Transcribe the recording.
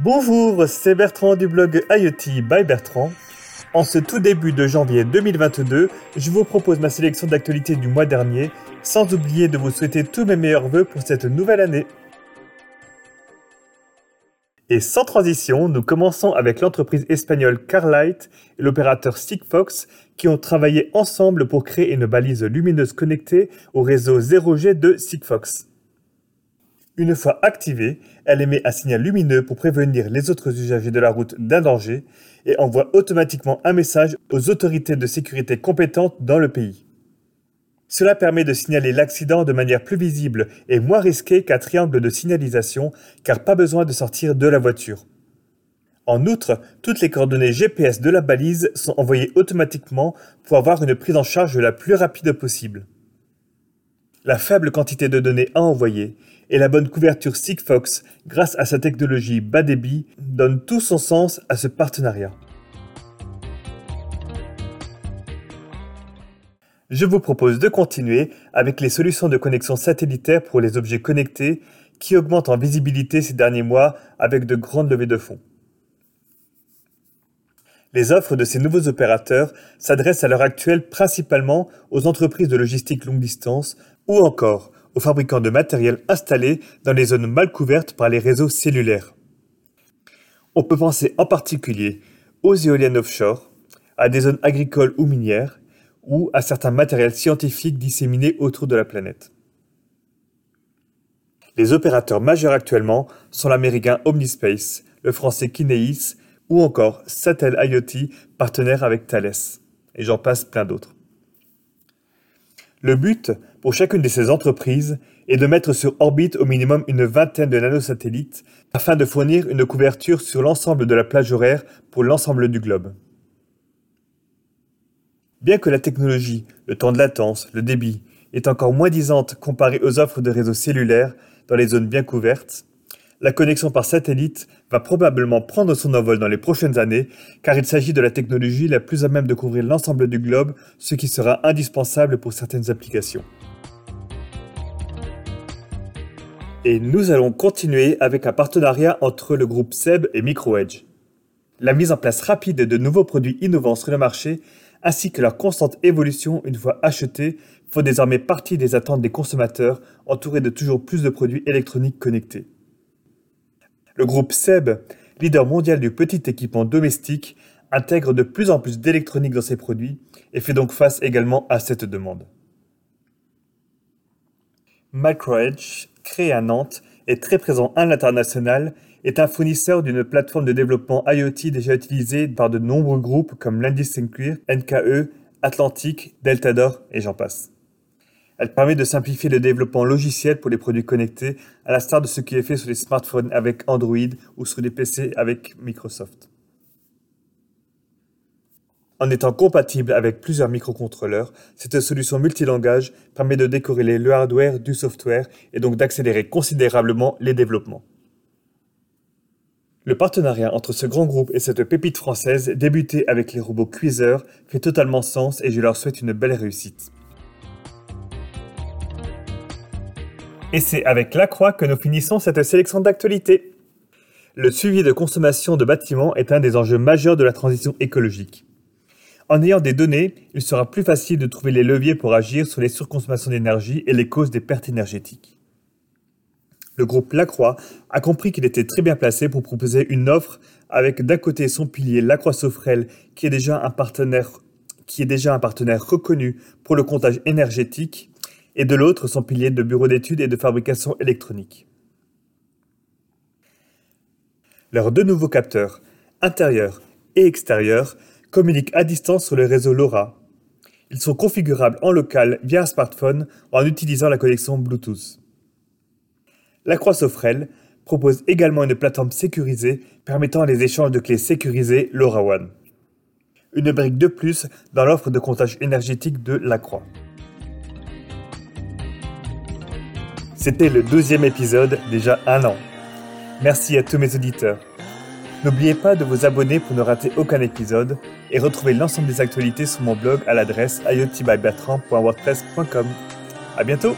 Bonjour, c'est Bertrand du blog IoT by Bertrand. En ce tout début de janvier 2022, je vous propose ma sélection d'actualités du mois dernier, sans oublier de vous souhaiter tous mes meilleurs voeux pour cette nouvelle année. Et sans transition, nous commençons avec l'entreprise espagnole Carlight et l'opérateur Sigfox qui ont travaillé ensemble pour créer une balise lumineuse connectée au réseau 0G de Sigfox. Une fois activée, elle émet un signal lumineux pour prévenir les autres usagers de la route d'un danger et envoie automatiquement un message aux autorités de sécurité compétentes dans le pays. Cela permet de signaler l'accident de manière plus visible et moins risquée qu'un triangle de signalisation car pas besoin de sortir de la voiture. En outre, toutes les coordonnées GPS de la balise sont envoyées automatiquement pour avoir une prise en charge la plus rapide possible. La faible quantité de données à envoyer et la bonne couverture Sigfox grâce à sa technologie bas débit donnent tout son sens à ce partenariat. Je vous propose de continuer avec les solutions de connexion satellitaire pour les objets connectés qui augmentent en visibilité ces derniers mois avec de grandes levées de fonds. Les offres de ces nouveaux opérateurs s'adressent à l'heure actuelle principalement aux entreprises de logistique longue distance ou encore aux fabricants de matériel installés dans les zones mal couvertes par les réseaux cellulaires. On peut penser en particulier aux éoliennes offshore, à des zones agricoles ou minières, ou à certains matériels scientifiques disséminés autour de la planète. Les opérateurs majeurs actuellement sont l'américain Omnispace, le français Kineis ou encore Sattel IoT, partenaire avec Thales. Et j'en passe plein d'autres. Le but pour chacune de ces entreprises est de mettre sur orbite au minimum une vingtaine de nanosatellites afin de fournir une couverture sur l'ensemble de la plage horaire pour l'ensemble du globe. Bien que la technologie, le temps de latence, le débit, est encore moins disante comparée aux offres de réseaux cellulaires dans les zones bien couvertes, la connexion par satellite va probablement prendre son envol dans les prochaines années, car il s'agit de la technologie la plus à même de couvrir l'ensemble du globe, ce qui sera indispensable pour certaines applications. Et nous allons continuer avec un partenariat entre le groupe SEB et MicroEdge. La mise en place rapide de nouveaux produits innovants sur le marché ainsi que leur constante évolution une fois achetés, font désormais partie des attentes des consommateurs entourés de toujours plus de produits électroniques connectés. Le groupe SEB, leader mondial du petit équipement domestique, intègre de plus en plus d'électronique dans ses produits et fait donc face également à cette demande. Microedge, créé à Nantes, est très présent à l'international est un fournisseur d'une plateforme de développement IoT déjà utilisée par de nombreux groupes comme l'Indistinguir, NKE, Atlantic, Deltador et j'en passe. Elle permet de simplifier le développement logiciel pour les produits connectés, à l'instar de ce qui est fait sur les smartphones avec Android ou sur les PC avec Microsoft. En étant compatible avec plusieurs microcontrôleurs, cette solution multilangage permet de décorréler le hardware du software et donc d'accélérer considérablement les développements. Le partenariat entre ce grand groupe et cette pépite française, débutée avec les robots cuiseurs, fait totalement sens et je leur souhaite une belle réussite. Et c'est avec la croix que nous finissons cette sélection d'actualités. Le suivi de consommation de bâtiments est un des enjeux majeurs de la transition écologique. En ayant des données, il sera plus facile de trouver les leviers pour agir sur les surconsommations d'énergie et les causes des pertes énergétiques le groupe Lacroix a compris qu'il était très bien placé pour proposer une offre avec d'un côté son pilier Lacroix Sofrel qui est déjà un partenaire reconnu pour le comptage énergétique et de l'autre son pilier de bureau d'études et de fabrication électronique. Leurs deux nouveaux capteurs, intérieur et extérieur, communiquent à distance sur le réseau LoRa. Ils sont configurables en local via un smartphone en utilisant la connexion Bluetooth. La Croix Sofrel propose également une plateforme sécurisée permettant les échanges de clés sécurisées LoRaWAN. Une brique de plus dans l'offre de comptage énergétique de La Croix. C'était le deuxième épisode, déjà un an. Merci à tous mes auditeurs. N'oubliez pas de vous abonner pour ne rater aucun épisode et retrouver l'ensemble des actualités sur mon blog à l'adresse iotbybertrand.wordpress.com. À bientôt!